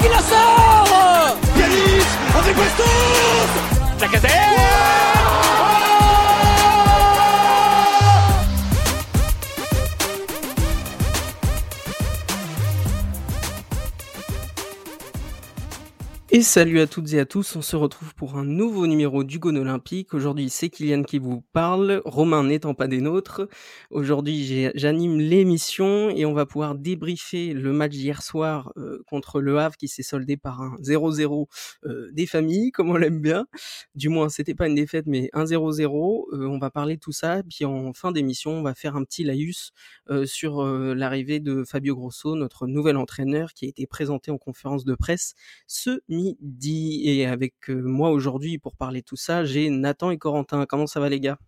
qui la sort. Yanis Questos Lacazette Et salut à toutes et à tous, on se retrouve pour un nouveau numéro du Gone Olympique. Aujourd'hui, c'est Kylian qui vous parle, Romain n'étant pas des nôtres. Aujourd'hui, j'anime l'émission et on va pouvoir débriefer le match d'hier soir euh, contre Le Havre qui s'est soldé par un 0-0 euh, des familles, comme on l'aime bien. Du moins, c'était pas une défaite, mais un 0-0. Euh, on va parler de tout ça. Puis en fin d'émission, on va faire un petit laïus sur l'arrivée de Fabio Grosso, notre nouvel entraîneur qui a été présenté en conférence de presse ce midi. Et avec euh, moi aujourd'hui pour parler tout ça, j'ai Nathan et Corentin. Comment ça va les gars?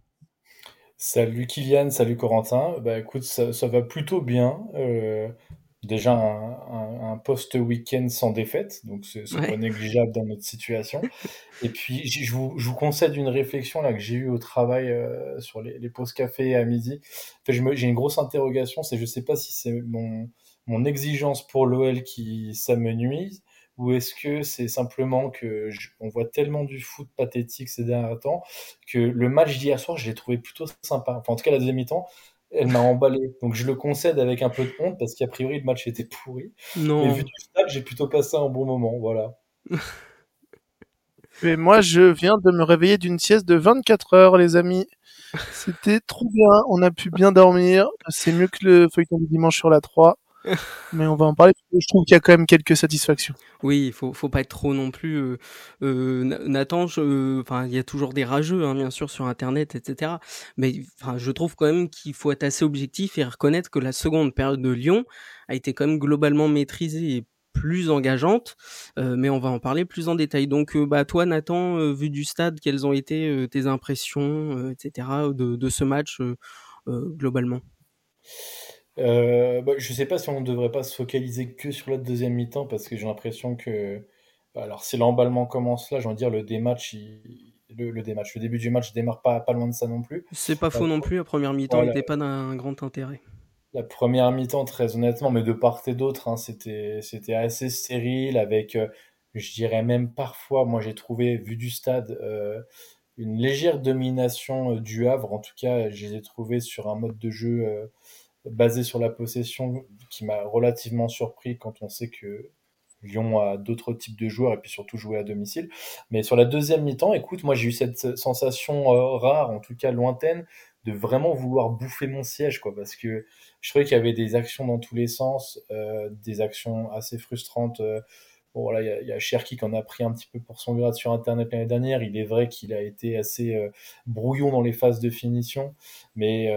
Salut Kylian, salut Corentin. Bah écoute, ça, va plutôt bien. Euh, déjà un, post-week-end sans défaite, donc c'est pas négligeable dans notre situation. Et puis je vous, je vous concède une réflexion là que j'ai eue au travail euh, sur les, les pauses café à midi. j'ai une grosse interrogation, c'est je sais pas si c'est mon, mon exigence pour l'OL qui s'amenuise ou est-ce que c'est simplement que on voit tellement du foot pathétique ces derniers temps que le match d'hier soir, je l'ai trouvé plutôt sympa. Enfin, en tout cas, la deuxième mi-temps, elle m'a emballé. Donc je le concède avec un peu de honte parce qu'a priori le match était pourri. Non. Mais vu du stade, j'ai plutôt passé un bon moment. Voilà. Mais moi, je viens de me réveiller d'une sieste de 24 heures, les amis. C'était trop bien. On a pu bien dormir. C'est mieux que le feuilleton du dimanche sur la 3 mais on va en parler. Je trouve qu'il y a quand même quelques satisfactions. Oui, il faut, faut pas être trop non plus. Euh, euh Nathan, enfin, il y a toujours des rageux, hein, bien sûr, sur Internet, etc. Mais enfin, je trouve quand même qu'il faut être assez objectif et reconnaître que la seconde période de Lyon a été quand même globalement maîtrisée et plus engageante, euh, mais on va en parler plus en détail. Donc, euh, bah, toi, Nathan, euh, vu du stade, quelles ont été tes impressions, etc., de, de ce match globalement? Euh, bah, je sais pas si on ne devrait pas se focaliser que sur la deuxième mi-temps parce que j'ai l'impression que bah, alors si l'emballement commence là, j'ai envie de dire le dématch, le, le dématch, le début du match démarre pas pas loin de ça non plus. C'est pas faux non plus. La première mi-temps n'était pas d'un grand intérêt. La première mi-temps, très honnêtement, mais de part et d'autre, hein, c'était c'était assez stérile avec, euh, je dirais même parfois, moi j'ai trouvé vu du stade. Euh, une légère domination du Havre, en tout cas, je les ai trouvés sur un mode de jeu basé sur la possession qui m'a relativement surpris quand on sait que Lyon a d'autres types de joueurs et puis surtout jouer à domicile. Mais sur la deuxième mi-temps, écoute, moi j'ai eu cette sensation euh, rare, en tout cas lointaine, de vraiment vouloir bouffer mon siège, quoi, parce que je trouvais qu'il y avait des actions dans tous les sens, euh, des actions assez frustrantes. Euh, bon, voilà, il y a, Cherki qui en a pris un petit peu pour son grade sur Internet l'année dernière. Il est vrai qu'il a été assez brouillon dans les phases de finition, mais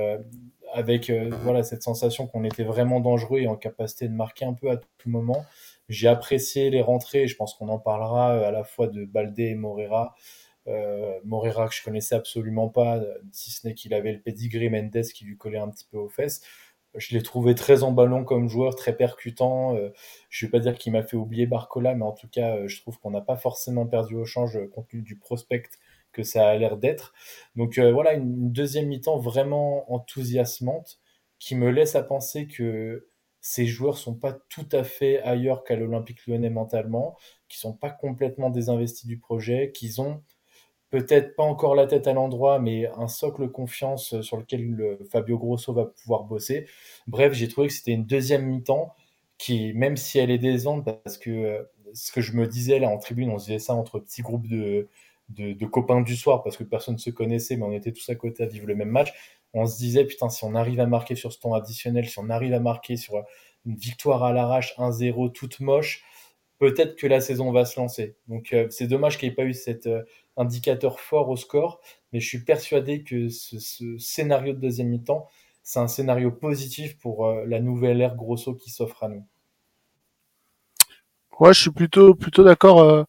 avec euh, voilà cette sensation qu'on était vraiment dangereux et en capacité de marquer un peu à tout moment. J'ai apprécié les rentrées, je pense qu'on en parlera euh, à la fois de Baldé et Morera. Euh, Morera que je connaissais absolument pas, si ce n'est qu'il avait le pedigree Mendes qui lui collait un petit peu aux fesses. Je l'ai trouvé très emballant comme joueur, très percutant. je ne vais pas dire qu'il m'a fait oublier Barcola, mais en tout cas, je trouve qu'on n'a pas forcément perdu au change compte tenu du prospect que ça a l'air d'être. Donc euh, voilà, une, deuxième mi-temps vraiment enthousiasmante qui me laisse à penser que ces joueurs sont pas tout à fait ailleurs qu'à l'Olympique lyonnais mentalement, qui sont pas complètement désinvestis du projet, qu'ils ont peut-être pas encore la tête à l'endroit, mais un socle confiance sur lequel Fabio Grosso va pouvoir bosser. Bref, j'ai trouvé que c'était une deuxième mi-temps qui, même si elle est décevante, parce que euh, ce que je me disais là en tribune, on se disait ça entre petits groupes de, de, copains du soir parce que personne ne se connaissait, mais on était tous à côté à vivre le même match. On se disait, putain, si on arrive à marquer sur ce temps additionnel, si on arrive à marquer sur une victoire à l'arrache 1-0 toute moche, peut-être que la saison va se lancer. Donc euh, c'est dommage qu'il n'y ait pas eu cet euh, indicateur fort au score, mais je suis persuadé que ce, scénario de deuxième mi-temps, c'est un scénario positif pour euh, la nouvelle ère Grosso qui s'offre à nous. Ouais, je suis plutôt plutôt d'accord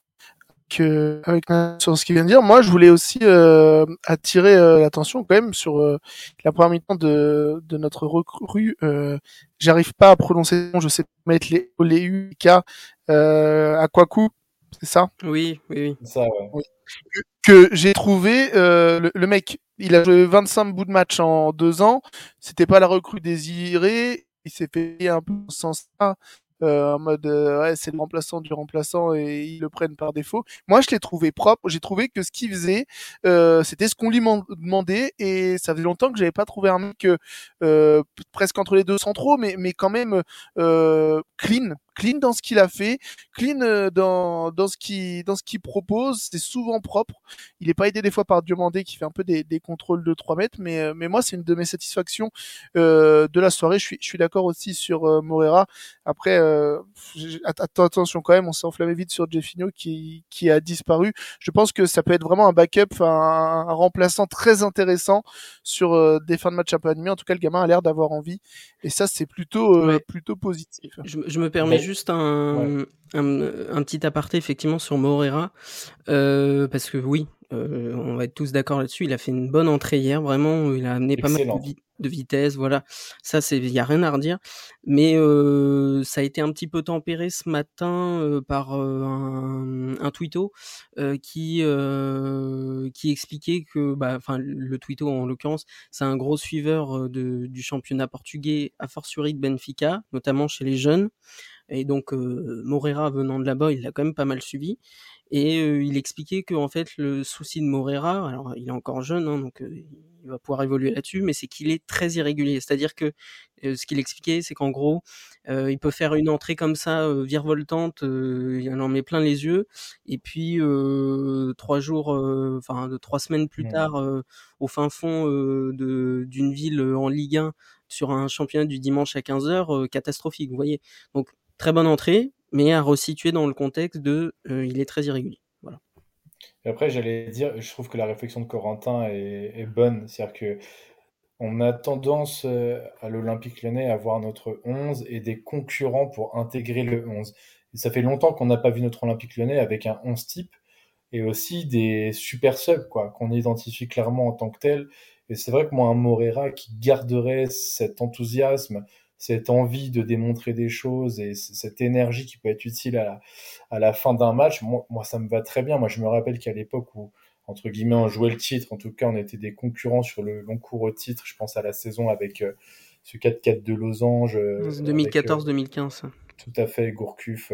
que avec sur ce qu'il vient de dire, moi je voulais aussi euh, attirer euh, l'attention quand même sur euh, la première mi-temps de, de notre recrue. Euh, J'arrive pas à prononcer, je sais mettre les les K euh, à quoi coup, c'est ça? Oui, oui, oui. Ça, ouais. Que, j'ai trouvé le, le, mec, il a joué 25 bouts de match en deux ans. C'était pas la recrue désirée. Il s'est fait un peu sans ça euh, en mode euh, ouais c'est le remplaçant du remplaçant et ils le prennent par défaut. Moi je l'ai trouvé propre, j'ai trouvé que ce qu'il faisait euh, c'était ce qu'on lui demandait et ça faisait longtemps que j'avais pas trouvé un mec euh, presque entre les deux centraux mais mais quand même clean clean dans ce qu'il a fait, clean euh, dans, dans ce qu'il dans ce qu'il propose. C'est souvent propre. Il est pas aidé des fois par Diomandé qui fait un peu des, des contrôles de 3 mètres, mais euh, mais moi c'est une de mes satisfactions euh, de la soirée. Je suis je suis d'accord aussi sur euh, Morera. Après euh, attention quand même, on s'est enflammé vite sur Jeffinho qui qui a disparu. Je pense que ça peut être vraiment un backup, un, un remplaçant très intéressant sur des fins de match un peu animées. En tout cas, le gamin a l'air d'avoir envie et ça c'est plutôt plutôt positif. Je, je me permets juste un, un, petit aparté effectivement sur Morera, euh, parce que oui, euh, on va être tous d'accord là-dessus. Il a fait une bonne entrée hier, vraiment. Il a amené pas mal de, vitesse, voilà. Ça, c'est, il y a rien à redire. Mais euh, ça a été un petit peu tempéré ce matin euh, par un, un tweeto qui qui expliquait que, bah, enfin, le tweeto en l'occurrence, c'est un gros suiveur de, du championnat portugais, a fortiori de Benfica, notamment chez les jeunes. Et donc euh, Morera venant de là-bas, il l'a quand même pas mal suivi. Et euh, il expliquait que en fait le souci de Morera, alors il est encore jeune, hein, donc euh, il va pouvoir évoluer là-dessus, mais c'est qu'il est très irrégulier. C'est-à-dire que ce qu'il expliquait, c'est qu'en gros, il peut faire une entrée comme ça, virevoltante, il en met plein les yeux, et puis trois jours, enfin trois semaines plus tard, au fin fond d'une ville en Ligue 1 sur un championnat du dimanche à 15h, catastrophique, vous voyez. Donc très bonne entrée, mais à resituer dans le contexte de euh, il est très irrégulier. Voilà. Et après, j'allais dire, je trouve que la réflexion de Corentin est, bonne. C'est-à-dire que on a tendance euh, à l'Olympique lyonnais à voir notre 11 et des concurrents pour intégrer le 11. Et ça fait longtemps qu'on n'a pas vu notre Olympique lyonnais avec un 11 type et aussi des super subs quoi qu'on identifie clairement en tant que tel. Et c'est vrai que moi un Morera qui garderait cet enthousiasme, cette envie de démontrer des choses et cette énergie qui peut être utile à la, à la fin d'un match, moi, moi, ça me va très bien. Moi, je me rappelle qu'à l'époque où, entre guillemets, on jouait le titre, en tout cas, on était des concurrents sur le long cours au titre. Je pense à la saison avec euh, ce 4-4 de Losange. 2014-2015. Euh, tout à fait, Gourcuff.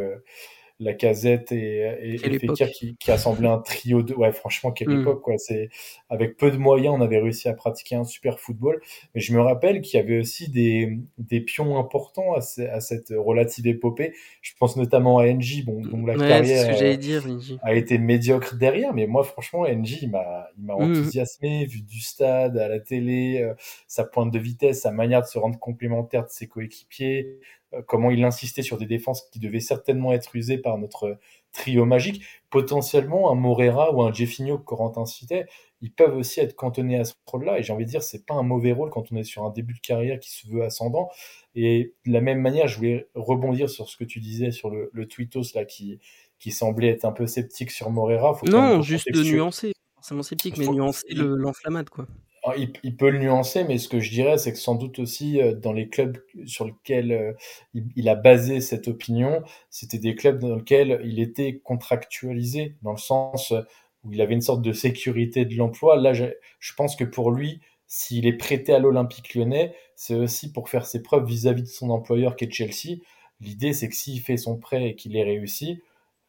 Euh, la casette et, et, Fekir qui, qui assemblait un trio de ouais franchement quelle mm. époque quoi. C'est avec peu de moyens on avait réussi à pratiquer un super football. Mais je me rappelle qu'il y avait aussi des, des pions importants à, à, cette relative épopée. Je pense notamment à NJ bon dont la carrière ce dire, a été médiocre derrière. Mais moi franchement NJ il m'a il m'a mm. enthousiasmé vu du stade à la télé euh, sa pointe de vitesse sa manière de se rendre complémentaire de ses coéquipiers. euh, comment il insistait sur des défenses qui devaient certainement être usées par notre trio magique. Potentiellement, un Morera ou un Jeffinho que Corentin citait, ils peuvent aussi être cantonnés à ce rôle-là. Et j'ai envie de dire, c'est pas un mauvais rôle quand on est sur un début de carrière qui se veut ascendant. Et de la même manière, je voulais rebondir sur ce que tu disais sur le, le tweetos là qui, qui semblait être un peu sceptique sur Morera. non, juste de nuancer. Forcément sceptique, mais nuancer l'enflammade, quoi. Il, peut le nuancer, mais ce que je dirais, c'est que sans doute aussi euh, dans les clubs sur lesquels euh, il, a basé cette opinion, c'était des clubs dans lesquels il était contractualisé, dans le sens où il avait une sorte de sécurité de l'emploi. Là, je, je, pense que pour lui, s'il est prêté à l'Olympique lyonnais, c'est aussi pour faire ses preuves vis-à-vis -vis de son employeur qui est Chelsea. L'idée, c'est que s'il fait son prêt et qu'il est réussi,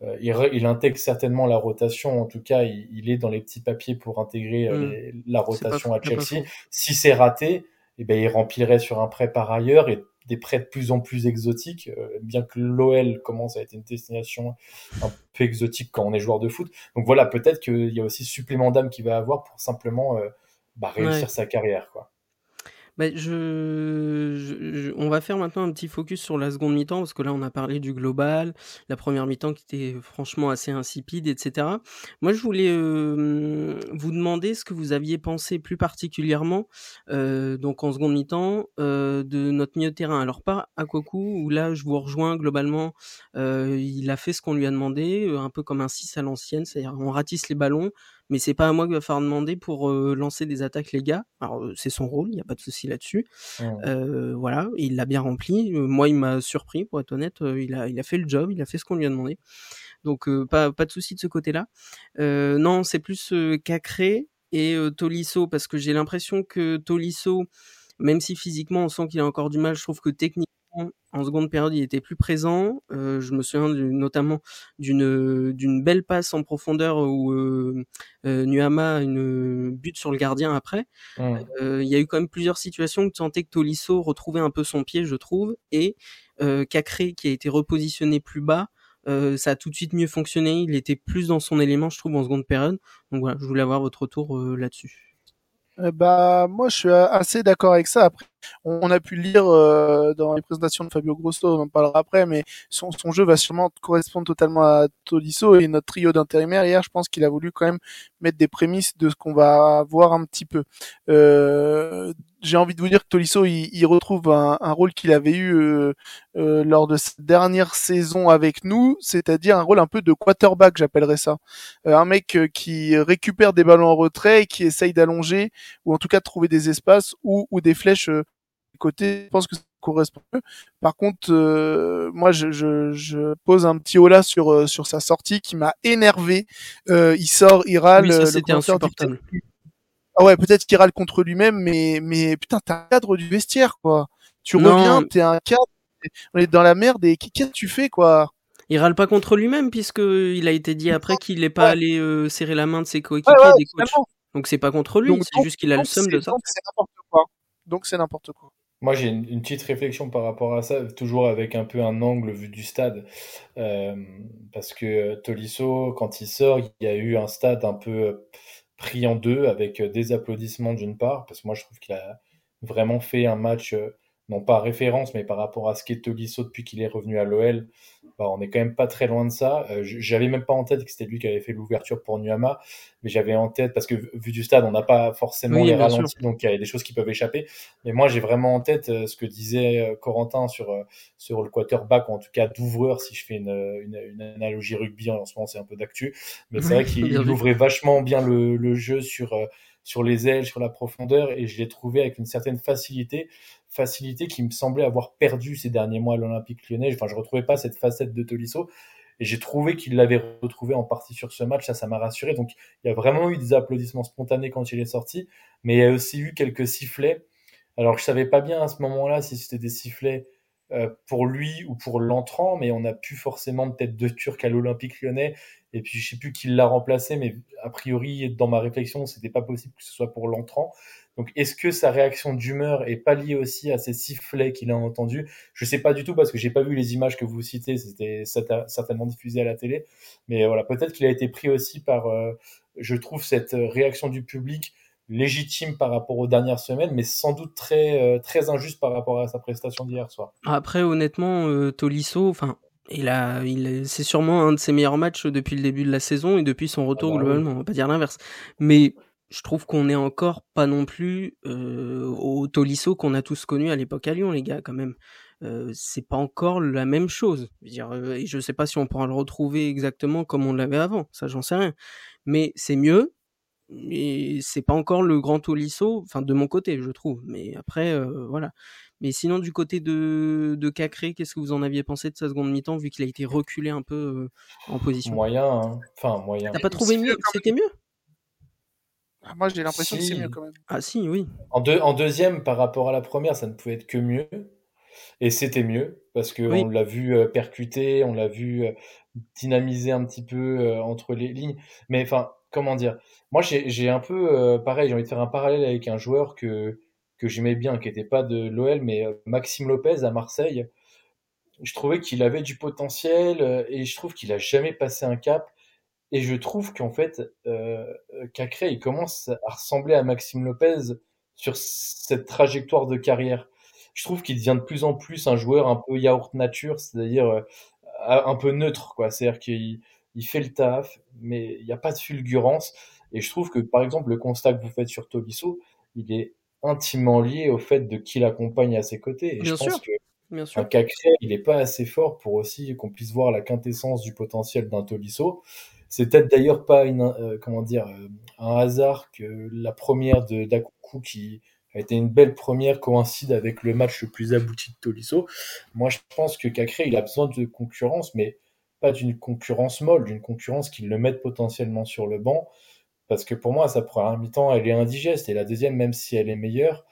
euh, il, intègre certainement la rotation. En tout cas, il, est dans les petits papiers pour intégrer euh, hmm. la rotation à Chelsea. Si c'est raté, eh ben, il remplirait sur un prêt par ailleurs et des prêts de plus en plus exotiques, euh, bien que l'OL commence à être une destination un peu exotique quand on est joueur de foot. Donc voilà, peut-être qu'il y a aussi supplément d'âme qu'il va avoir pour simplement bah, réussir sa carrière. Quoi. Bah, je, on va faire maintenant un petit focus sur la seconde mi-temps parce que là on a parlé du global, la première mi-temps qui était franchement assez insipide, etc. Moi je voulais euh, vous demander ce que vous aviez pensé plus particulièrement euh, donc en seconde mi-temps euh, de notre milieu de terrain. Alors pas à Koku où là je vous rejoins globalement, il a fait ce qu'on lui a demandé, un peu comme un 6 à l'ancienne, c'est-à-dire on ratisse les ballons, mais c'est pas à moi qu'il va falloir demander pour euh, lancer des attaques les gars. Alors euh, c'est son rôle, il n'y a pas de souci là-dessus. Euh, voilà, il l'a bien rempli. moi, il m'a surpris, pour être honnête. il a, il a fait le job, il a fait ce qu'on lui a demandé. Donc pas, pas de souci de ce côté-là. non, c'est plus Cacré et Tolisso parce que j'ai l'impression que Tolisso, même si physiquement on sent qu'il a encore du mal, je trouve que techniquement en seconde période, il était plus présent. Euh, je me souviens notamment d'une d'une belle passe en profondeur où euh, euh Nuama a une but sur le gardien après. Mmh. Euh, il y a eu quand même plusieurs situations où tu sentais que Tolisso retrouvait un peu son pied, je trouve, et euh, Cacré qui a été repositionné plus bas. Euh, ça a tout de suite mieux fonctionné. Il était plus dans son élément, je trouve, en seconde période. Donc voilà, je voulais avoir votre retour là-dessus. Euh, bah moi je suis assez d'accord avec ça. Après, on a pu lire euh, dans les présentations de Fabio Grosso, on en parlera après, mais son, son jeu va sûrement correspondre totalement à Tolisso et notre trio d'intérimaires hier, je pense qu'il a voulu quand même mettre des prémices de ce qu'on va voir un petit peu. Euh, j'ai envie de vous dire que Tolisso il, retrouve un, un rôle qu'il avait eu euh, euh, lors de cette dernière saison avec nous, c'est-à-dire un rôle un peu de quarterback, j'appellerais ça. Euh, un mec qui récupère des ballons en retrait, et qui essaye d'allonger ou en tout cas de trouver des espaces ou, ou des flèches côté. Je pense que ça correspond mieux. Par contre, moi, je, je, je, pose un petit haut sur sur sa sortie qui m'a énervé. il sort, il râle. Oui, ça c'était insupportable. Ah ouais, peut-être qu'il râle contre lui-même, mais mais putain, t'es un cadre du vestiaire, quoi. Tu reviens, t'es un cadre, on est dans la merde et qu'est-ce que tu fais, quoi? Il râle pas contre lui-même puisque il a été dit après qu'il n'est pas allé euh, serrer la main de ses coéquipiers, des coachs. Donc c'est pas contre lui, c'est juste qu'il a le seum de ça. Donc c'est n'importe quoi. Moi, j'ai une, petite réflexion par rapport à ça, toujours avec un peu un angle vu du stade. Euh, parce que Tolisso, quand il sort, il y a eu un stade un peu pris en deux avec euh, des applaudissements d'une part, parce que moi je trouve qu'il a vraiment fait un match, euh, non pas référence, mais par rapport à ce qu'est Tolisso depuis qu'il est revenu à l'OL, bah, on est quand même pas très loin de ça. Euh, j'avais même pas en tête que c'était lui qui avait fait l'ouverture pour Nuama, mais j'avais en tête, parce que vu du stade, on n'a pas forcément les ralentis, donc il y a des choses qui peuvent échapper. Mais moi, j'ai vraiment en tête euh, ce que disait euh, Corentin sur, sur le quarterback, ou en tout cas d'ouvreur, si je fais une, une, une, analogie rugby, en ce moment c'est un peu d'actu. Mais c'est vrai qu'il ouvrait vachement bien le, le jeu sur sur les ailes, sur la profondeur, et je l'ai trouvé avec une certaine facilité facilité qui me semblait avoir perdu ces derniers mois à l'Olympique lyonnais. Enfin, je retrouvais pas cette facette de Tolisso. Et j'ai trouvé qu'il l'avait retrouvé en partie sur ce match. Ça, ça m'a rassuré. Donc, il y a vraiment eu des applaudissements spontanés quand il est sorti. Mais il y a aussi eu quelques sifflets. Alors, je savais pas bien à ce moment-là si c'était des sifflets pour lui ou pour l'entrant, mais on a pu forcément peut-être deux Turcs à l'Olympique lyonnais. Et puis, je sais plus qui l'a remplacé, mais a priori, dans ma réflexion, c'était pas possible que ce soit pour l'entrant. Donc, est-ce que sa réaction d'humeur est pas liée aussi à ces sifflets qu'il a entendus Je sais pas du tout parce que j'ai pas vu les images que vous citez. C'était certainement diffusé à la télé, mais voilà, peut-être qu'il a été pris aussi par, euh, je trouve, cette réaction du public légitime par rapport aux dernières semaines, mais sans doute très euh, très injuste par rapport à sa prestation d'hier soir. Après, honnêtement, euh, Tolisso, enfin, il a, il, c'est sûrement un de ses meilleurs matchs depuis le début de la saison et depuis son retour ah bah globalement. On va pas dire l'inverse, mais je trouve qu'on est encore pas non plus euh, au Tolisso qu'on a tous connu à l'époque à Lyon, les gars, quand même. Euh, c'est pas encore la même chose. Je, veux dire, euh, et je sais pas si on pourra le retrouver exactement comme on l'avait avant, ça j'en sais rien. Mais c'est mieux, mais c'est pas encore le grand Tolisso, enfin de mon côté, je trouve. Mais après, euh, voilà. Mais sinon, du côté de, de Cacré, qu'est-ce que vous en aviez pensé de sa seconde mi-temps, vu qu'il a été reculé un peu euh, en position? Moyen, hein. enfin moyen. T'as pas trouvé mieux? C'était mieux? Ah, moi, j'ai l'impression que c'est mieux quand même. Ah si, oui. En, deux, en deuxième, par rapport à la première, ça ne pouvait être que mieux. Et c'était mieux, parce qu'on on l'a vu euh, percuter, on l'a vu dynamiser un petit peu entre les lignes. Mais enfin, comment dire Moi, j'ai un peu, pareil, j'ai envie de faire un parallèle avec un joueur que, que j'aimais bien, qui n'était pas de l'OL, mais Maxime Lopez à Marseille. Je trouvais qu'il avait du potentiel et je trouve qu'il a jamais passé un cap. Et je trouve qu'en fait, euh, Cacré, il commence à ressembler à Maxime Lopez sur cette trajectoire de carrière. Je trouve qu'il devient de plus en plus un joueur un peu yaourt nature, c'est-à-dire euh, un peu neutre, quoi. C'est-à-dire qu'il il fait le taf, mais il n'y a pas de fulgurance. Et je trouve que, par exemple, le constat que vous faites sur Tolisso, il est intimement lié au fait de qui l'accompagne à ses côtés. Et Bien je sûr. pense que un Cacré, il n'est pas assez fort pour aussi qu'on puisse voir la quintessence du potentiel d'un Tolisso. C'est peut-être d'ailleurs pas une, euh, comment dire, euh, un hasard que la première de Dakuku, qui a été une belle première, coïncide avec le match le plus abouti de Tolisso. Moi, je pense que Cacré, il a besoin de concurrence, mais pas d'une concurrence molle, d'une concurrence qui le mette potentiellement sur le banc. Parce que pour moi, sa première mi-temps, elle est indigeste. Et la deuxième, même si elle est meilleure,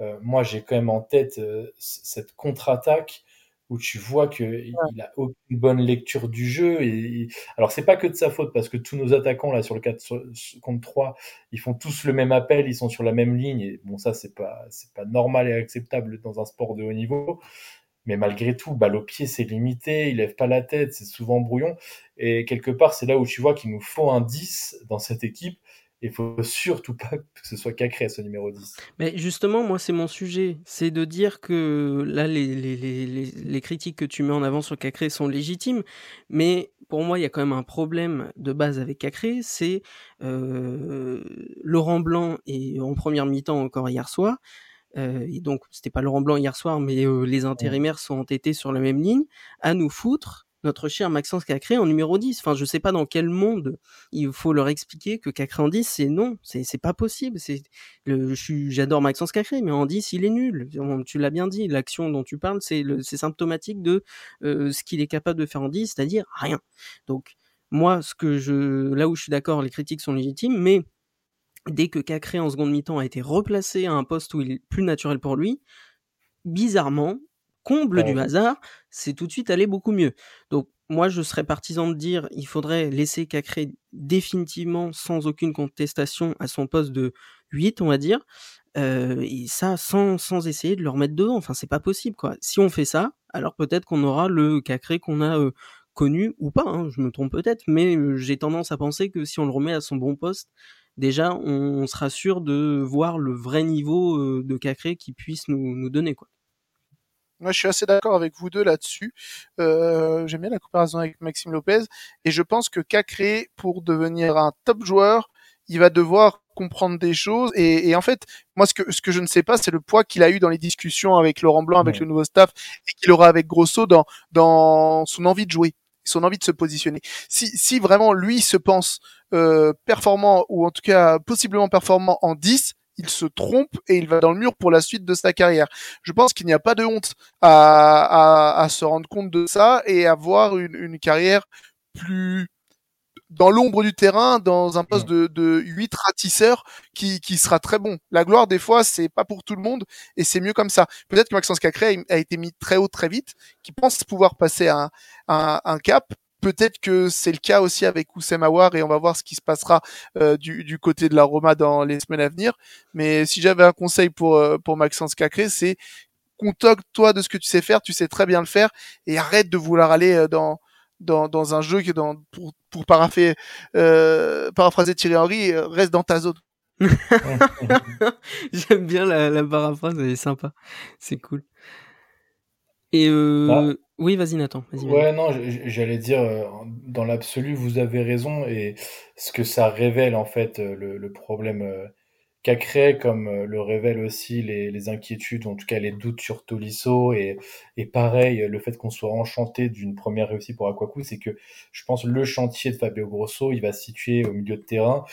euh, moi j'ai quand même en tête euh, cette contre-attaque où tu vois qu'il il a aucune bonne lecture du jeu. Et, alors c'est pas que de sa faute parce que tous nos attaquants là sur le 4 contre 3, ils font tous le même appel, ils sont sur la même ligne. Et bon ça c'est pas c'est pas normal et acceptable dans un sport de haut niveau. Mais malgré tout, balle au pied, c'est limité, il lève pas la tête, c'est souvent brouillon. Et quelque part, c'est là où tu vois qu'il nous faut un 10 dans cette équipe il faut surtout pas que ce soit Cacré ce numéro 10. Mais justement, moi, c'est mon sujet. C'est de dire que là, les, les, les, les, critiques que tu mets en avant sur Cacré sont légitimes. Mais pour moi, il y a quand même un problème de base avec Cacré. C'est euh, Laurent Blanc et en première mi-temps encore hier soir. Euh, et donc, c'était pas Laurent Blanc hier soir, mais euh, les intérimaires sont entêtés sur la même ligne, à nous foutre notre cher Maxence Cacré en numéro 10. Enfin, je sais pas dans quel monde il faut leur expliquer que Cacré en 10, c'est non, c'est, pas possible. C'est le, j'adore Maxence Cacré, mais en 10, il est nul. Tu l'as bien dit, l'action dont tu parles, c'est, le, c'est symptomatique de euh, ce qu'il est capable de faire en 10, c'est-à-dire rien. Donc, moi, ce que je, là où je suis d'accord, les critiques sont légitimes, mais dès que Cacré en seconde mi-temps a été replacé à un poste où il est plus naturel pour lui, bizarrement, comble du hasard, c'est tout de suite allé beaucoup mieux. Donc moi, je serais partisan de dire il faudrait laisser Cacré définitivement sans aucune contestation à son poste de 8, on va dire. Euh, et ça, sans, sans essayer de le remettre devant. Enfin, c'est pas possible, quoi. Si on fait ça, alors peut-être qu'on aura le Cacré qu'on a euh, connu ou pas. Hein, je me trompe peut-être, mais euh, j'ai tendance à penser que si on le remet à son bon poste, déjà, on, sera sûr de voir le vrai niveau de Cacré qui puisse nous, nous donner, quoi. Moi, je suis assez d'accord avec vous deux là-dessus. Euh, J'aime bien la comparaison avec Maxime Lopez. Et je pense que Cacré, pour devenir un top joueur, il va devoir comprendre des choses. Et, et en fait, moi, ce que, ce que je ne sais pas, c'est le poids qu'il a eu dans les discussions avec Laurent Blanc, avec le nouveau staff, et qu'il aura avec Grosso dans, dans son envie de jouer, son envie de se positionner. Si, si vraiment lui se pense euh, performant, ou en tout cas possiblement performant en 10, il se trompe et il va dans le mur pour la suite de sa carrière. Je pense qu'il n'y a pas de honte à, à, se rendre compte de ça et avoir une, une carrière plus dans l'ombre du terrain, dans un poste de, de 8 ratisseurs qui, qui sera très bon. La gloire, des fois, c'est pas pour tout le monde et c'est mieux comme ça. Peut-être que Maxence Cacré a été mis très haut très vite, qui pense pouvoir passer un, un, un cap Peut-être que c'est le cas aussi avec Oussem Aouar et on va voir ce qui se passera euh, du, du, côté de la Roma dans les semaines à venir. Mais si j'avais un conseil pour, euh, pour Maxence Cacré, c'est contacte-toi de ce que tu sais faire, tu sais très bien le faire et arrête de vouloir aller euh, dans, dans, dans un jeu qui dans, pour, pour paraphraser, euh, paraphraser Thierry Henry, reste dans ta zone. J'aime bien la, la paraphrase, elle est sympa. C'est cool. Et euh, bah, oui, vas-y Nathan. Vas ouais, non, j'allais dire, euh, dans l'absolu, vous avez raison, et ce que ça révèle en fait, euh, le, le problème euh, qu'a créé, comme le révèle aussi les, inquiétudes, en tout cas les doutes sur Tolisso, et, pareil, le fait qu'on soit enchanté d'une première réussite pour Aquacu, c'est que je pense le chantier de Fabio Grosso, il va se situer au milieu de terrain,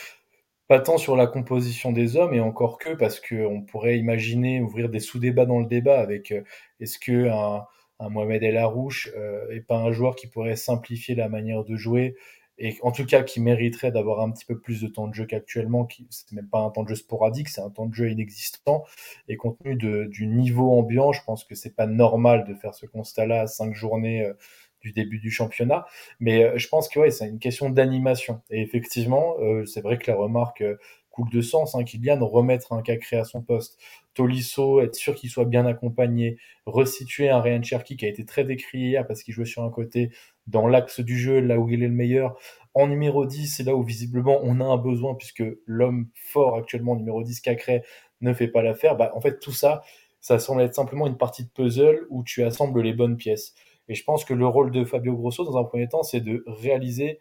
pas tant sur la composition des hommes, et encore que, parce qu'on pourrait imaginer ouvrir des sous-débats dans le débat avec est-ce que un Mohamed El Arouche euh, pas un joueur qui pourrait simplifier la manière de jouer et en tout cas qui mériterait d'avoir un petit peu plus de temps de jeu qu'actuellement, qui c'est même pas un temps de jeu sporadique, c'est un temps de jeu inexistant. Et compte tenu de, du niveau ambiant, je pense que c'est pas normal de faire ce constat-là à cinq journées euh, du début du championnat. Mais euh, je pense que ouais, c'est une question d'animation. Et effectivement, euh, c'est vrai que la remarque coule de sens, hein, Kylian, remettre un Cacré à son poste, Tolisso, être sûr qu'il soit bien accompagné, resituer un Ryan Cherky qui a été très décrié hier parce qu'il jouait sur un côté dans l'axe du jeu, là où il est le meilleur. En numéro 10, c'est là où visiblement on a un besoin puisque l'homme fort actuellement, numéro 10, Cacré, ne fait pas l'affaire. Bah, en fait, tout ça, ça semble être simplement une partie de puzzle où tu assembles les bonnes pièces. Et je pense que le rôle de Fabio Grosso, dans un premier temps, c'est de réaliser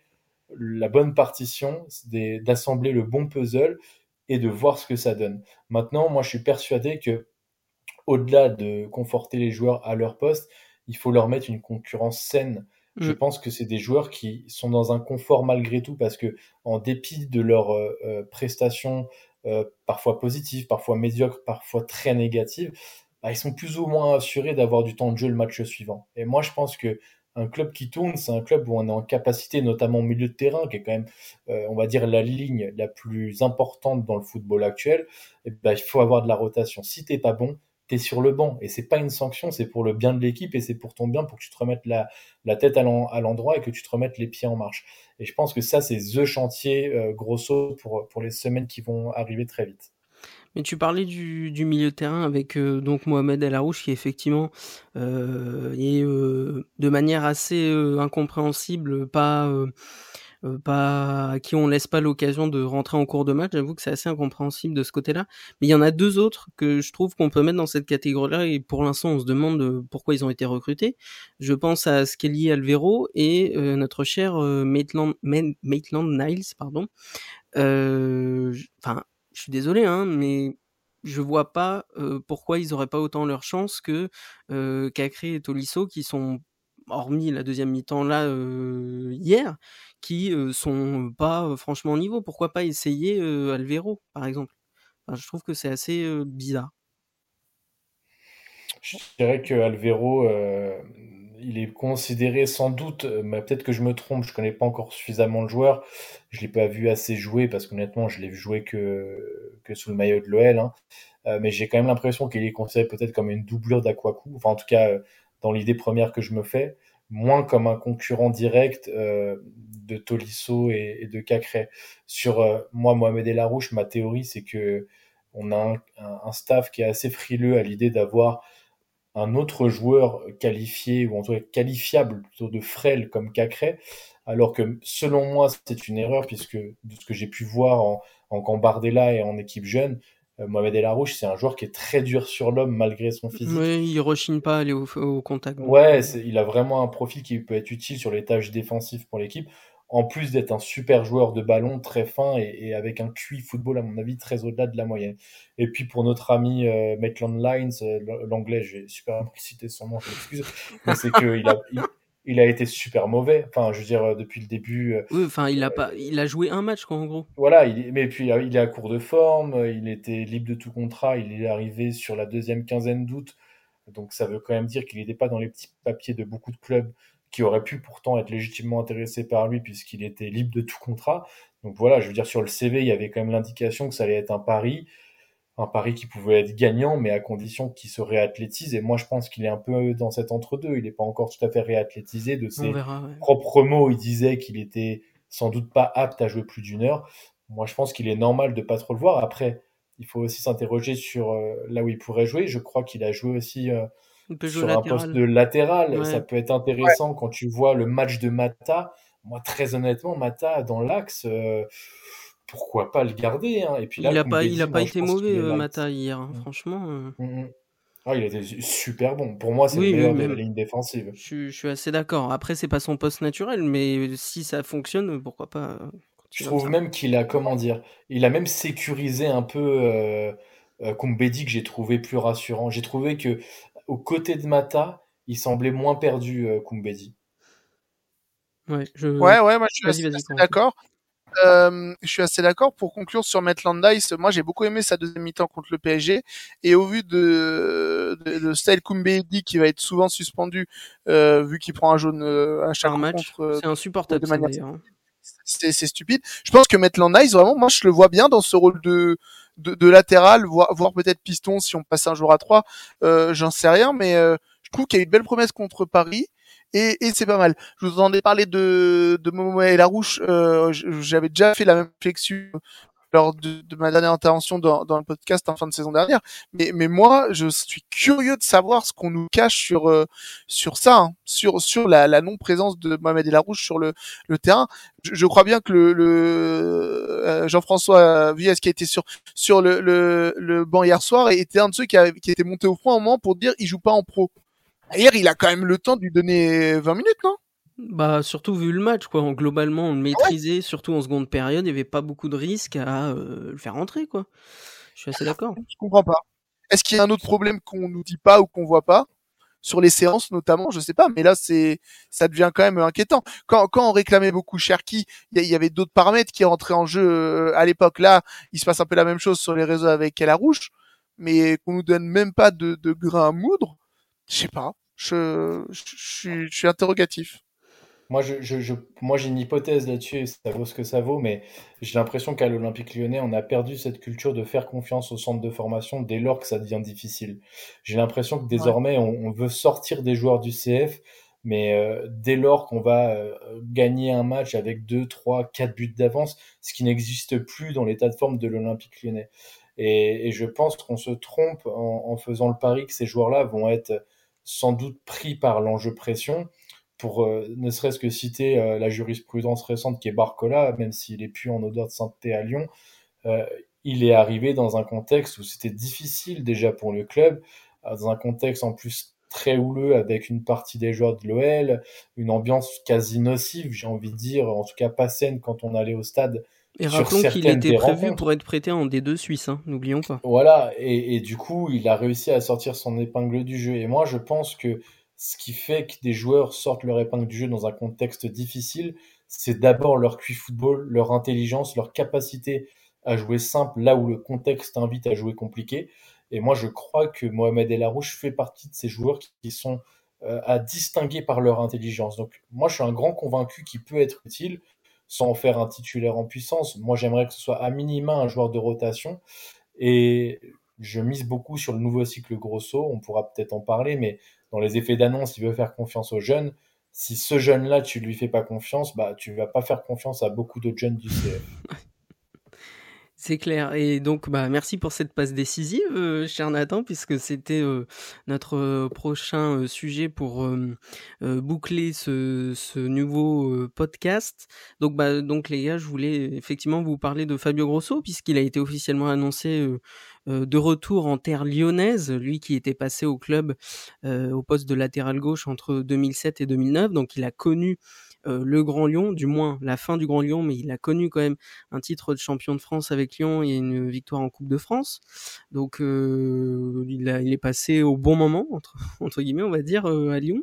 la bonne partition, d'assembler le bon puzzle et de voir ce que ça donne. Maintenant, moi, je suis persuadé que au-delà de conforter les joueurs à leur poste, il faut leur mettre une concurrence saine. Je mm. pense que c'est des joueurs qui sont dans un confort malgré tout parce que, en dépit de leurs euh, euh, prestations euh, parfois positives, parfois médiocres, parfois très négatives, bah, ils sont plus ou moins assurés d'avoir du temps de jeu le match suivant. Et moi, je pense que un club qui tourne, c'est un club où on est en capacité, notamment au milieu de terrain, qui est quand même, euh, on va dire, la ligne la plus importante dans le football actuel. Et ben, il faut avoir de la rotation. Si t'es pas bon, sur le banc. Et c'est pas une sanction, c'est pour le bien de l'équipe et c'est pour ton bien, pour que tu te remettes la, la tête à l'endroit et que tu te remettes les pieds en marche. Et je pense que ça, c'est the chantier euh, grosso pour, pour les semaines qui vont arriver très vite. Mais tu parlais du, du milieu de terrain avec euh, donc Mohamed El Arouche qui effectivement euh, est de manière assez incompréhensible, pas pas à qui on laisse pas l'occasion de rentrer en cours de match. J'avoue que c'est assez incompréhensible de ce côté-là. Mais il y en a deux autres que je trouve qu'on peut mettre dans cette catégorie-là et pour l'instant on se demande pourquoi ils ont été recrutés. Je pense à Skelly Alvero et notre cher Maitland, Niles, pardon. Enfin, je suis désolé, hein, mais je vois pas euh, pourquoi ils auraient pas autant leur chance que euh, Cacré et Tolisso qui sont hormis la deuxième mi-temps là euh, hier qui euh, sont pas euh, franchement au niveau. Pourquoi pas essayer euh, Alvero par exemple? Je trouve que c'est assez euh, bizarre. Je dirais que Alvero il est considéré sans doute, euh, mais peut-être que je me trompe, je connais pas encore suffisamment le joueur, je l'ai pas vu assez jouer parce qu'honnêtement je l'ai vu jouer que, que sous le maillot de l'OL, hein. euh, mais j'ai quand même l'impression qu'il est considéré peut-être comme une doublure d'Aquaku, enfin en tout cas euh, dans l'idée première que je me fais, moins comme un concurrent direct euh, de Tolisso et, de Cacré. Sur euh, moi, Mohamed El Arouche, ma théorie c'est que on a un, staff qui est assez frileux à l'idée d'avoir un autre joueur qualifié ou en tout cas qualifiable plutôt de frêle comme Cacré, alors que selon moi c'est une erreur puisque de ce que j'ai pu voir en, en Gambardella et en équipe jeune, Mohamed El Arouche c'est un joueur qui est très dur sur l'homme malgré son physique. Oui, il rechigne pas à aller au, au contact. Ouais, il a vraiment un profil qui peut être utile sur les tâches défensives pour l'équipe en plus d'être un super joueur de ballon, très fin et, et, avec un QI football, à mon avis, très au-delà de la moyenne. Et puis pour notre ami euh, Maitland Lines, euh, l'anglais, j'ai super cité son nom, je m'excuse, mais c'est qu'il a, il, il, a été super mauvais. Enfin, je veux dire, depuis le début. Euh, oui, enfin, il a pas, il a joué un match, quoi, en gros. Voilà, il, mais puis il est à court de forme, il était libre de tout contrat, il est arrivé sur la deuxième quinzaine d'août. Donc ça veut quand même dire qu'il n'était pas dans les petits papiers de beaucoup de clubs qui aurait pu pourtant être légitimement intéressé par lui puisqu'il était libre de tout contrat. Donc voilà, je veux dire, sur le CV, il y avait quand même l'indication que ça allait être un pari, un pari qui pouvait être gagnant, mais à condition qu'il se réathlétise. Et moi, je pense qu'il est un peu dans cet entre-deux. Il n'est pas encore tout à fait réathlétisé. De ses verra, ouais. propres mots, il disait qu'il était sans doute pas apte à jouer plus d'une heure. Moi, je pense qu'il est normal de pas trop le voir. Après, il faut aussi s'interroger sur euh, là où il pourrait jouer. Je crois qu'il a joué aussi euh, sur un poste de latéral. Ouais. Ça peut être intéressant ouais. quand tu vois le match de Mata. Moi, très honnêtement, Mata dans l'axe, euh, pourquoi pas le garder hein. Et puis là, il a pas, il a pas été mauvais euh, Mata hier, hein, mmh. franchement. Euh... Mmh. Ah, il était super bon. Pour moi, c'est oui, le meilleur oui, de la ligne défensive. Je, je suis assez d'accord. Après, c'est pas son poste naturel, mais si ça fonctionne, pourquoi pas. Je trouve même qu'il a, comment dire, il a même sécurisé un peu euh, euh, Kumbedi que j'ai trouvé plus rassurant. J'ai trouvé que aux côtés de Mata, il semblait moins perdu, euh, Kumbedi. Ouais, je... ouais, ouais, moi je suis d'accord. Euh, je suis assez d'accord. Pour conclure sur Maitland Dice, moi j'ai beaucoup aimé sa deuxième mi-temps contre le PSG et au vu de, de, de Style Kumbedi qui va être souvent suspendu euh, vu qu'il prend un jaune euh, à chaque match, euh, c'est insupportable. De manière... C'est stupide. Je pense que Maitland Nice, vraiment, moi je le vois bien dans ce rôle de de, de latéral, voire, voire peut-être piston si on passe un jour à trois. Euh, J'en sais rien, mais euh, je trouve qu'il y a eu une belle promesse contre Paris. Et, et c'est pas mal. Je vous en ai parlé de, de Momo et. Euh, J'avais déjà fait la même réflexion lors de, ma dernière intervention dans, dans, le podcast en fin de saison dernière. Mais, mais moi, je suis curieux de savoir ce qu'on nous cache sur euh, sur ça, hein, sur sur la, la non présence de Mohamed Larouche sur le, le terrain. Je, je, crois bien que le, le euh, Jean-François Vies qui a été sur sur le, le, le banc hier soir était un de ceux qui, a, qui était monté au front un moment pour dire il joue pas en pro. Hier, il a quand même le temps de lui donner 20 minutes, non? Bah surtout vu le match quoi, globalement on le maîtrisait, ouais? surtout en seconde période, il n'y avait pas beaucoup de risques à euh, le faire entrer quoi. Je suis assez d'accord. Je comprends pas. Est-ce qu'il y a un autre problème qu'on nous dit pas ou qu'on voit pas? Sur les séances notamment, je sais pas, mais là c'est ça devient quand même inquiétant. Quand quand on réclamait beaucoup Cherki, il y, y, avait d'autres paramètres qui rentraient en jeu euh, à l'époque. Là, il se passe un peu la même chose sur les réseaux avec Rouge, mais qu'on nous donne même pas de, de grain à moudre, je sais pas je, je, je suis interrogatif. Moi, je, je, moi, j'ai une hypothèse là-dessus, ça vaut ce que ça vaut, mais j'ai l'impression qu'à l'Olympique lyonnais, on a perdu cette culture de faire confiance au centre de formation dès lors que ça devient difficile. J'ai l'impression que désormais, on, veut sortir des joueurs du CF, mais euh, dès lors qu'on va euh, gagner un match avec 2, 3, 4 buts d'avance, ce qui n'existe plus dans l'état de forme de l'Olympique lyonnais. Et, et, je pense qu'on se trompe en, en faisant le pari que ces joueurs-là vont être sans doute pris par l'enjeu pression pour euh, ne serait-ce que citer euh, la jurisprudence récente qui est Barcola, même s'il est plus en odeur de sainteté à Lyon, euh, il est arrivé dans un contexte où c'était difficile déjà pour le club, dans un contexte en plus très houleux avec une partie des joueurs de l'OL, une ambiance quasi nocive, j'ai envie de dire, en tout cas pas saine quand on allait au stade. Et rappelons qu'il était prévu pour être prêté en D2 suisse, hein, n'oublions pas. Voilà, et, et, du coup, il a réussi à sortir son épingle du jeu. Et moi, je pense que ce qui fait que des joueurs sortent leur épingle du jeu dans un contexte difficile, c'est d'abord leur QI football, leur intelligence, leur capacité à jouer simple là où le contexte invite à jouer compliqué. Et moi, je crois que Mohamed El Arouche fait partie de ces joueurs qui sont euh, à distinguer par leur intelligence. Donc, moi, je suis un grand convaincu qui peut être utile sans en faire un titulaire en puissance. Moi, j'aimerais que ce soit à minima un joueur de rotation. Et je mise beaucoup sur le nouveau cycle Grosso. On pourra peut-être en parler, mais dans les effets d'annonce, il veut faire confiance aux jeunes. Si ce jeune-là, tu lui fais pas confiance, bah, tu vas pas faire confiance à beaucoup d'autres jeunes du CF. C'est clair. Et donc, bah, merci pour cette passe décisive, euh, cher Nathan, puisque c'était euh, notre euh, prochain sujet pour boucler ce, ce nouveau podcast. Donc, bah, donc, les gars, je voulais effectivement vous parler de Fabio Grosso, puisqu'il a été officiellement annoncé de retour en terre lyonnaise, lui qui était passé au club au poste de latéral gauche entre 2007 et 2009. Donc, il a connu euh, le Grand Lyon, du moins la fin du Grand Lyon, mais il a connu quand même un titre de champion de France avec Lyon et une victoire en Coupe de France. Donc euh, il, est passé au bon moment, entre, guillemets, on va dire, euh, à Lyon.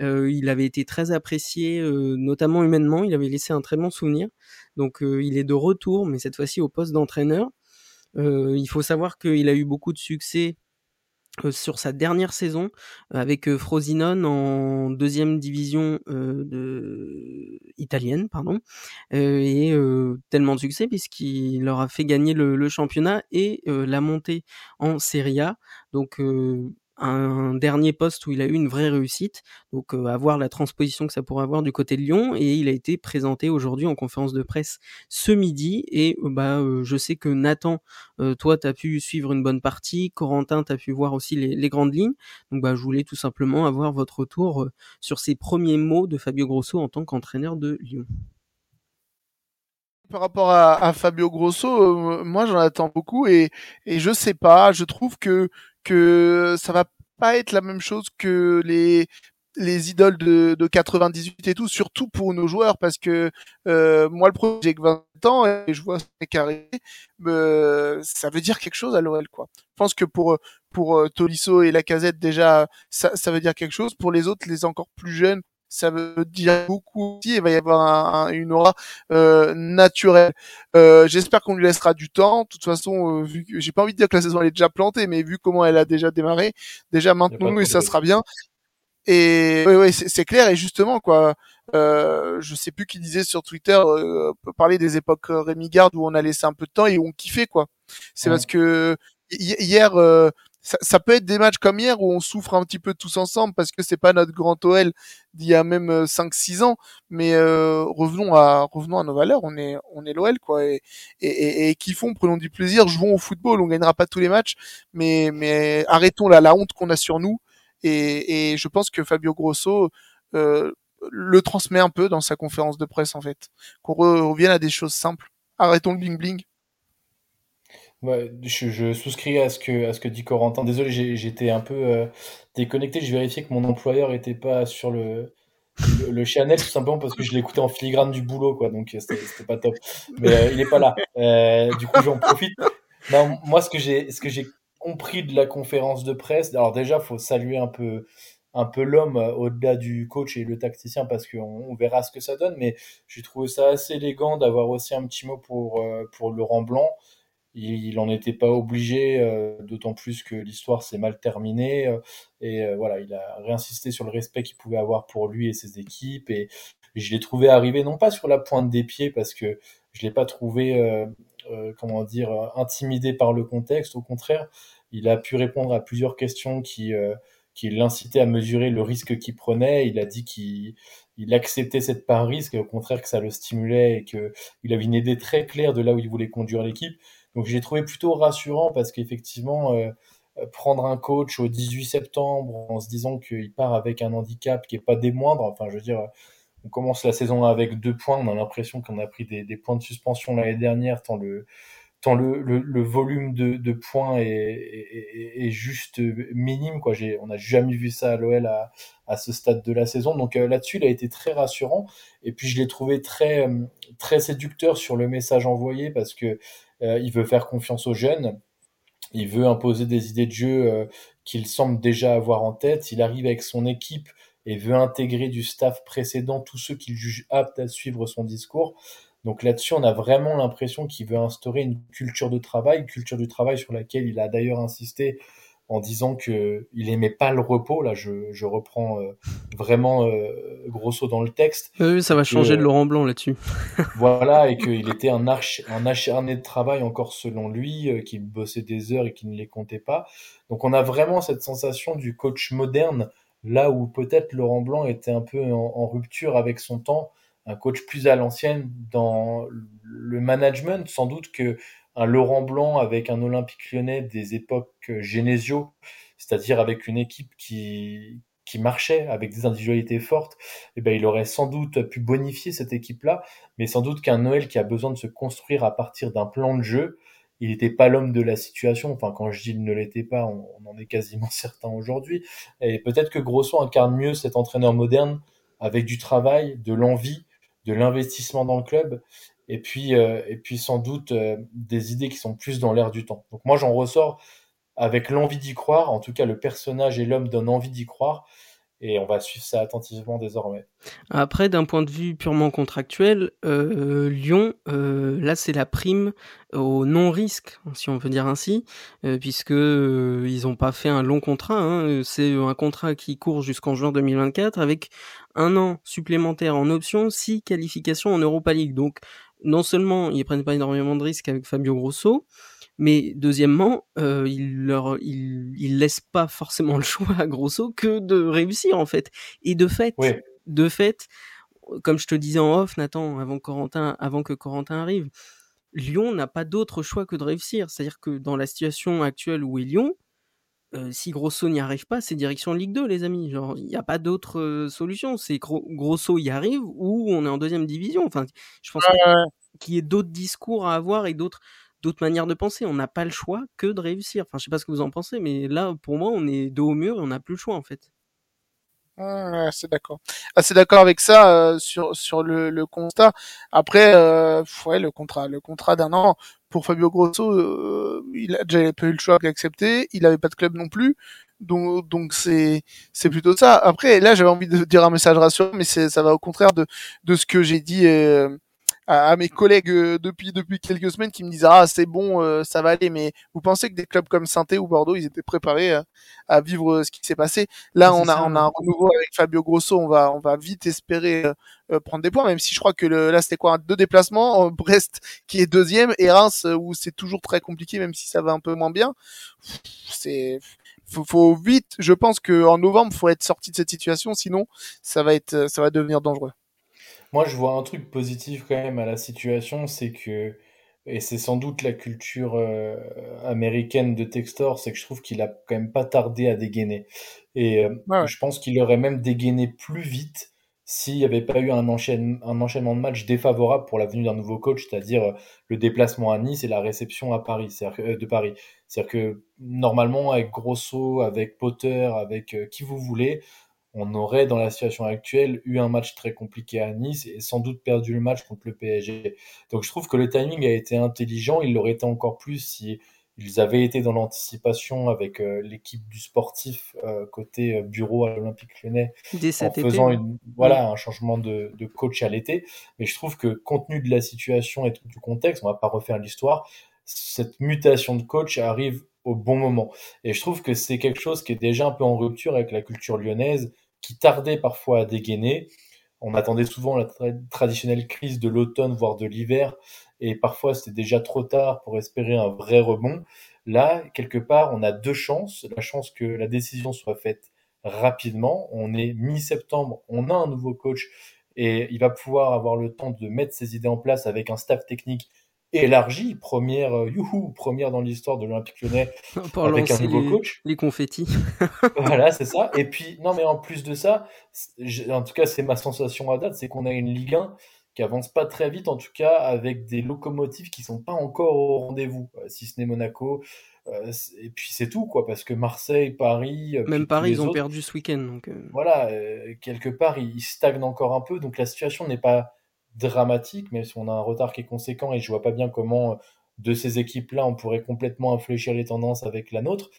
il avait été très apprécié, notamment humainement. Il avait laissé un très bon souvenir. Donc il est de retour, mais cette fois-ci au poste d'entraîneur. il faut savoir qu'il a eu beaucoup de succès sur sa dernière saison avec euh, Frosinone en deuxième division euh, italienne pardon et tellement de succès puisqu'il leur a fait gagner le, le championnat et la montée en Serie A. Donc un dernier poste où il a eu une vraie réussite, donc euh, à voir la transposition que ça pourrait avoir du côté de Lyon, et il a été présenté aujourd'hui en conférence de presse ce midi, et euh, bah euh, je sais que Nathan, toi tu as pu suivre une bonne partie, Corentin tu as pu voir aussi les, les, grandes lignes, donc bah je voulais tout simplement avoir votre retour sur ces premiers mots de Fabio Grosso en tant qu'entraîneur de Lyon. Par rapport à, à Fabio Grosso, moi j'en attends beaucoup et, et je sais pas, je trouve que que ça va pas être la même chose que les les idoles de, de 98 et tout, surtout pour nos joueurs, parce que euh, moi le premier j'ai que 20 ans et je vois ces carrés, euh, ça veut dire quelque chose à l'OL quoi. Je pense que pour pour euh, Tolisso et la Casette déjà ça, ça veut dire quelque chose. Pour les autres, les encore plus jeunes, ça veut dire beaucoup aussi. Il va y avoir une aura euh, naturelle. Euh, J'espère qu'on lui laissera du temps. De toute façon, euh, vu que j'ai pas envie de dire que la saison elle est déjà plantée, mais vu comment elle a déjà démarré, déjà maintenons-nous et ça sera bien. Et oui, ouais, c'est clair. Et justement, quoi, euh, je sais plus qui disait sur Twitter, euh, parler des époques euh, Rémi Garde où on a laissé un peu de temps et on kiffait, quoi. C'est parce que hier, euh, ça, peut être des matchs comme hier où on souffre un petit peu tous ensemble parce que c'est pas notre grand OL d'il y a même 5-6 euh, ans, mais euh, revenons à revenons à nos valeurs. On est on est l'OL quoi et et, et, kiffons, prenons du plaisir, jouons au football. On gagnera pas tous les matchs, mais mais arrêtons là la honte qu'on a sur nous et, et je pense que Fabio Grosso euh, le transmet un peu dans sa conférence de presse en fait, qu'on revienne à des choses simples. Arrêtons le bling bling. Ouais, je, souscris à ce que à ce que dit Corentin. Désolé, j'étais un peu euh, déconnecté. Je vérifiais que mon employeur était pas sur le le, channel tout simplement parce que je l'écoutais en filigrane du boulot, quoi. Donc c'était pas top. Mais euh, il est pas là. Euh, du coup, j'en profite. Non, moi, ce que j'ai ce que j'ai compris de la conférence de presse. Alors déjà, faut saluer un peu un peu l'homme au-delà du coach et le tacticien parce qu'on on verra ce que ça donne. Mais j'ai trouvé ça assez élégant d'avoir aussi un petit mot pour pour Laurent Blanc il n'en était pas obligé, d'autant plus que l'histoire s'est mal terminée. et voilà, il a réinsisté sur le respect qu'il pouvait avoir pour lui et ses équipes. Et, je l'ai trouvé arriver non pas sur la pointe des pieds parce que je l'ai pas trouvé, comment dire, intimidé par le contexte. Au contraire, il a pu répondre à plusieurs questions qui qui l'incitait à mesurer le risque qu'il prenait. Il a dit qu'il il acceptait cette part risque, au contraire que ça le stimulait et qu'il avait une idée très claire de là où il voulait conduire l'équipe. Donc j'ai trouvé plutôt rassurant parce qu'effectivement, euh, prendre un coach au 18 septembre en se disant qu'il part avec un handicap qui est pas des moindres, enfin je veux dire, on commence la saison avec deux points, on a l'impression qu'on a pris des, points de suspension l'année dernière, tant le, tant le, volume de, points est, juste minime. Quoi. On n'a jamais vu ça à l'OL à, ce stade de la saison. Donc euh, là-dessus, il a été très rassurant. Et puis je l'ai trouvé très, euh, très séducteur sur le message envoyé parce que euh, il veut faire confiance aux jeunes. Il veut imposer des idées de jeu qu'il semble déjà avoir en tête. Il arrive avec son équipe et veut intégrer du staff précédent tous ceux qu'il juge aptes à suivre son discours. Donc là-dessus, on a vraiment l'impression qu'il veut instaurer une culture de travail, culture du travail sur laquelle il a d'ailleurs insisté en disant que il aimait pas le repos. Là, je, je reprends euh, vraiment euh, grosso dans le texte. Oui, ça va changer de Laurent Blanc là-dessus. voilà, et qu'il était un, arch, un acharné de travail encore selon lui, euh, qu'il bossait des heures et qu'il ne les comptait pas. Donc on a vraiment cette sensation du coach moderne, là où peut-être Laurent Blanc était un peu en, en rupture avec son temps un coach plus à l'ancienne dans le management, sans doute que un Laurent Blanc avec un Olympique lyonnais des époques Genesio, c'est-à-dire avec une équipe qui, marchait, avec des individualités fortes, eh ben, il aurait sans doute pu bonifier cette équipe-là, mais sans doute qu'un Noël qui a besoin de se construire à partir d'un plan de jeu, il n'était pas l'homme de la situation. Enfin, quand je dis il ne l'était pas, on, on, en est quasiment certain aujourd'hui. Et peut-être que Grosso incarne mieux cet entraîneur moderne avec du travail, de l'envie, de l'investissement dans le club et puis euh, et puis sans doute euh, des idées qui sont plus dans l'air du temps. Donc moi j'en ressors avec l'envie d'y croire, en tout cas le personnage et l'homme donnent envie d'y croire et on va suivre ça attentivement désormais. Après, d'un point de vue purement contractuel, euh, Lyon, là c'est la prime au non-risque, si on peut dire ainsi, euh, puisque ils n'ont pas fait un long contrat. Hein, c'est un contrat qui court jusqu'en juin 2024 avec un an supplémentaire en option, six qualifications en Europa League. Donc non seulement ils prennent pas énormément de risques avec Fabio Grosso, mais deuxièmement, euh, il leur, il, il laisse pas forcément le choix à Grosso que de réussir en fait. Et de fait, de fait, comme je te disais en off, Nathan, avant Corentin, avant que Corentin arrive, Lyon n'a pas d'autre choix que de réussir. C'est-à-dire que dans la situation actuelle où est Lyon, euh, si Grosso n'y arrive pas, c'est direction Ligue 2, les amis. Genre, il n'y a pas d'autre euh, solution. C'est Grosso y arrive ou on est en deuxième division. Enfin, je pense qu'il y ait d'autres discours à avoir et d'autres d'autres manières de penser. On n'a pas le choix que de réussir. Enfin, je sais pas ce que vous en pensez, mais là, pour moi, on est dos au mur et on n'a plus le choix, en fait. Ah, c'est d'accord. Assez d'accord avec ça euh, sur sur le, le constat. Après, euh, ouais, le contrat, le contrat d'un an pour Fabio Grosso, euh, il a déjà pas eu le choix d'accepter. Il avait pas de club non plus, donc donc c'est c'est plutôt ça. Après, là, j'avais envie de dire un message rassurant, mais c'est ça va au contraire de de ce que j'ai dit. Euh, à, mes collègues euh, depuis depuis quelques semaines qui me disent ah c'est bon euh, ça va aller. Mais vous pensez que des clubs comme saint ou Bordeaux ils étaient préparés à, à vivre euh, ce qui s'est passé? Là on a on a un renouveau avec Fabio Grosso. On va on va vite espérer prendre des points même si je crois que le, là c'était quoi deux déplacements Brest qui est deuxième et Reims où c'est toujours très compliqué même si ça va un peu moins bien. C'est faut, faut vite je pense que en novembre faut être sorti de cette situation sinon ça va être ça va devenir dangereux moi, je vois un truc positif quand même à la situation, c'est que, et c'est sans doute la culture euh, américaine de Textor, c'est que je trouve qu'il a quand même pas tardé à dégainer. Et euh, je pense qu'il aurait même dégainé plus vite s'il n'y avait pas eu un, enchaîne, un enchaînement de matchs défavorable pour la venue d'un nouveau coach, c'est-à-dire euh, le déplacement à Nice et la réception à Paris, de Paris. C'est-à-dire que normalement, avec Grosso, avec Potter, avec qui vous voulez, on aurait dans la situation actuelle eu un match très compliqué à Nice et sans doute perdu le match contre le PSG. Donc je trouve que le timing a été intelligent, il l'aurait été encore plus si ils avaient été dans l'anticipation avec euh, l'équipe du sportif euh, côté euh, bureau à l'Olympique Lyonnais en faisant une, voilà un changement de, de coach à l'été. Mais je trouve que compte tenu de la situation et du contexte, on va pas refaire l'histoire, cette mutation de coach arrive au bon moment. Et je trouve que c'est quelque chose qui est déjà un peu en rupture avec la culture lyonnaise, qui tardait parfois à dégainer. On attendait souvent la traditionnelle crise de l'automne, voire de l'hiver, et parfois c'était déjà trop tard pour espérer un vrai rebond. Là, quelque part, on a deux chances. La chance que la décision soit faite rapidement. On est mi-septembre, on a un nouveau coach et il va pouvoir avoir le temps de mettre ses idées en place avec un staff technique élargi, première, euh, youhou, première dans l'histoire de l'Olympique Lyonnais avec un nouveau coach. Les confettis. voilà, c'est ça. Et puis, non, mais en plus de ça, en tout cas, c'est ma sensation à date, c'est qu'on a une Ligue 1 qui avance pas très vite, en tout cas, avec des locomotives qui sont pas encore au rendez-vous, euh, si ce n'est Monaco. Euh, et puis c'est tout, quoi, parce que Marseille, Paris. Même Paris, ils ont perdu ce week-end. Donc Voilà, quelque part, ils stagnent encore un peu, donc la situation n'est pas dramatique, même si on a un retard qui est conséquent et je vois pas bien comment euh, de ces équipes-là on pourrait complètement infléchir les tendances avec la nôtre.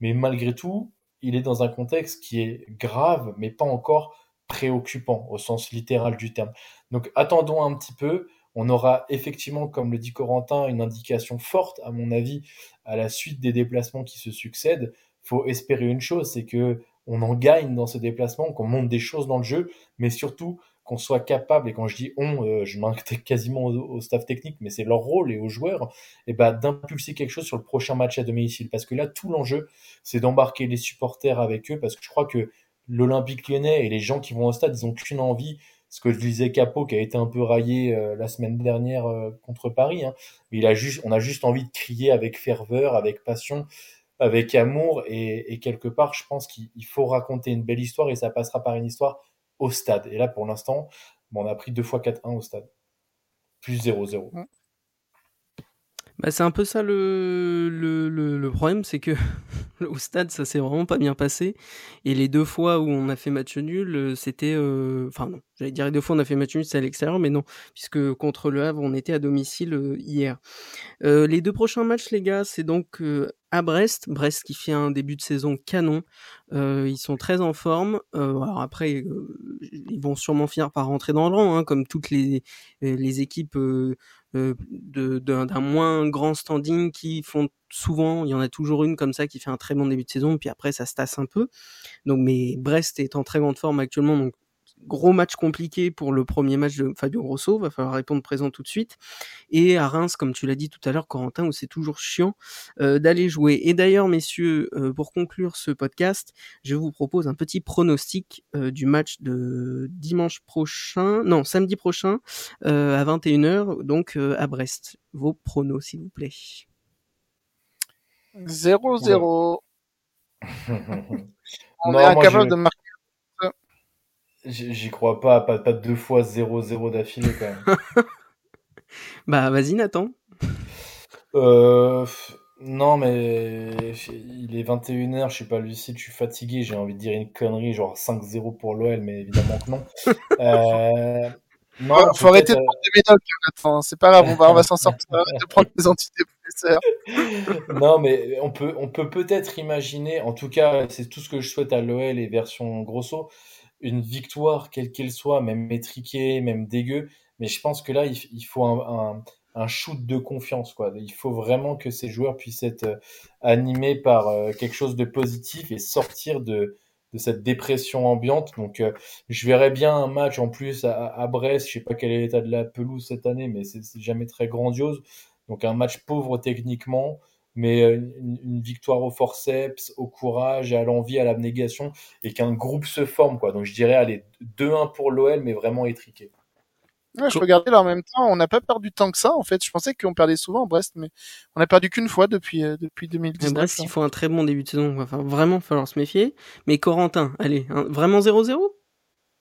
Mais malgré tout, il est dans un contexte qui est grave, mais pas encore préoccupant au sens littéral du terme. Donc attendons un petit peu. On aura effectivement, comme le dit Corentin, une indication forte, à mon avis, à la suite des déplacements qui se succèdent. Faut espérer une chose, c'est que on en gagne dans ces déplacements, qu'on monte des choses dans le jeu, mais surtout qu'on soit capable, et quand je dis on, euh, je m'inquiète quasiment au, staff technique, mais c'est leur rôle et aux joueurs, et ben d'impulser quelque chose sur le prochain match à domicile. Parce que là, tout l'enjeu, c'est d'embarquer les supporters avec eux, parce que je crois que l'Olympique lyonnais et les gens qui vont au stade, ils ont qu'une envie, ce que je disais Capot, qui a été un peu raillé euh, la semaine dernière euh, contre Paris, hein, mais il a juste, on a juste envie de crier avec ferveur, avec passion, avec amour, et quelque part, je pense qu'il faut raconter une belle histoire, et ça passera par une histoire au stade. Et là, pour l'instant, bon, on a pris deux fois 4-1 au stade. Plus 0-0. Bah, c'est un peu ça le, le, le, problème, c'est que au stade, ça s'est vraiment pas bien passé. Et les deux fois où on a fait match nul, euh, c'était... Euh, enfin non, j'allais dire les deux fois on a fait match nul, c'est à l'extérieur, mais non, puisque contre le Havre, on était à domicile euh, hier. les deux prochains matchs, les gars, c'est donc à Brest. Brest qui fait un début de saison canon. ils sont très en forme. alors après, ils vont sûrement finir par rentrer dans le rang, hein, comme toutes les, les équipes euh, d'un moins grand standing qui font souvent, il y en a toujours une comme ça qui fait un très bon début de saison, puis après ça se tasse un peu. Donc, mais Brest est en très grande forme actuellement, gros match compliqué pour le premier match de Fabio Grosso, va falloir répondre présent tout de suite. Et à Reims, comme tu l'as dit tout à l'heure, Corentin, où c'est toujours chiant euh, d'aller jouer. Et d'ailleurs, messieurs, euh, pour conclure ce podcast, je vous propose un petit pronostic euh, du match de dimanche prochain, non, samedi prochain, à 21h, donc à Brest. Vos pronos, s'il vous plaît. 0-0. On est incapable de marquer J'y crois pas, pas, pas deux fois 0-0 d'affilée quand même. bah vas-y Nathan. Euh, non mais il est 21h, je suis pas lucide, je suis fatigué, j'ai envie de dire une connerie, genre 5-0 pour l'OL, mais évidemment que non. euh, non, faut arrêter de prendre des médocs, Nathan. C'est pas grave, on va, on va s'en sortir. de prendre des antidépresseurs. non, mais on peut, on peut peut-être imaginer, en tout cas, c'est tout ce que je souhaite à l'OL et version grosso, une victoire, quelle qu'elle soit, même métriquée, même dégueu. Mais je pense que là, il, faut un, un, shoot de confiance. Quoi. Il faut vraiment que ces joueurs puissent être euh, animés par euh, quelque chose de positif et sortir de, de cette dépression ambiante. Donc, euh, je verrais bien un match en plus à, à Brest. Je sais pas quel est l'état de la pelouse cette année, mais c'est jamais très grandiose. Donc, un match pauvre techniquement mais euh, une, victoire au forceps, au courage, à l'envie, à l'abnégation, et qu'un groupe se forme. Quoi. Donc je dirais, allez, 2-1 pour l'OL, mais vraiment étriqué. Ouais, je regardais là en même temps, on n'a pas perdu tant que ça en fait. Je pensais qu'on perdait souvent à Brest, mais on a perdu qu'une fois depuis euh, depuis 2019. Brest, il faut un très bon début de saison. Enfin, vraiment, falloir se méfier. Mais Corentin, allez, vraiment 0-0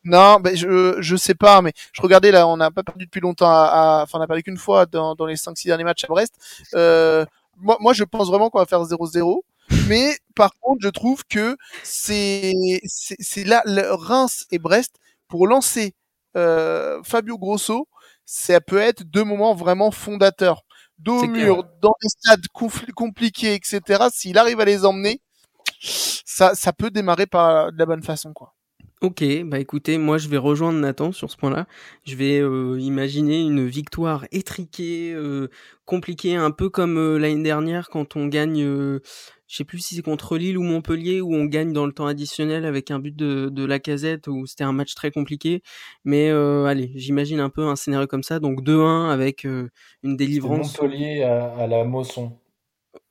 non, ben je je sais pas, mais je regardais là, on n'a pas perdu depuis longtemps. À, enfin, on a perdu qu'une fois dans, dans les 5-6 derniers matchs à Brest. Euh, moi, moi, je pense vraiment qu'on va faire 0-0. Mais par contre, je trouve que c'est c'est là le Reims et Brest pour lancer euh, Fabio Grosso, ça peut être deux moments vraiment fondateurs. Dos mur, dans des stades compliqués, etc. S'il arrive à les emmener, ça ça peut démarrer par de la bonne façon, quoi. Ok, bah écoutez, moi je vais rejoindre Nathan sur ce point-là. Je vais euh, imaginer une victoire étriquée, euh, compliquée, un peu comme euh, l'année dernière quand on gagne, je sais plus si c'est contre Lille ou Montpellier, où on gagne dans le temps additionnel avec un but de, de la casette, où c'était un match très compliqué. Mais allez, j'imagine un peu un scénario comme ça, donc 2-1 avec une délivrance. Montpellier à, à la Mosson.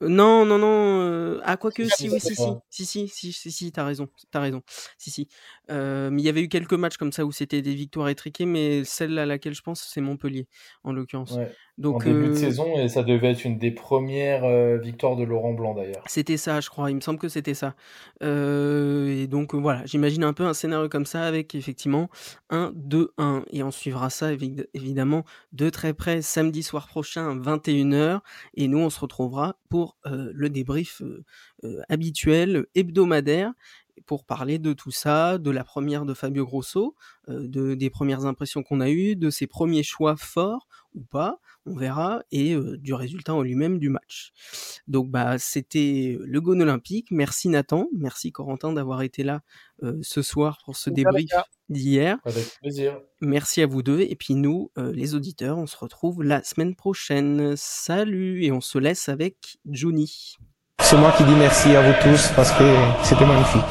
Non, non, non. Euh... Ah, quoique, si, oui, si, si, si, si, si, si, si, t'as raison, t'as raison. Si, si. Euh, mais il y avait eu quelques matchs comme ça où c'était des victoires étriquées, mais celle à laquelle je pense, c'est Montpellier, en l'occurrence. Ouais. Donc, en début de euh, saison, et ça devait être une des premières euh, victoires de Laurent Blanc d'ailleurs. C'était ça, je crois. Il me semble que c'était ça. Euh, et donc voilà, j'imagine un peu un scénario comme ça avec effectivement un 2-1. Et on suivra ça évidemment de très près samedi soir prochain, 21h. Et nous, on se retrouvera pour le débrief habituel, hebdomadaire pour parler de tout ça, de la première de Fabio Grosso, de, des premières impressions qu'on a eues, de ses premiers choix forts ou pas, on verra, et du résultat en lui-même du match. Donc bah c'était le Gone Olympique. Merci Nathan, merci Corentin d'avoir été là ce soir pour ce débrief d'hier. Avec plaisir. Merci à vous deux, et puis nous, les auditeurs, on se retrouve la semaine prochaine. Salut, et on se laisse avec Johnny. C'est moi qui dis merci à vous tous parce que c'était magnifique.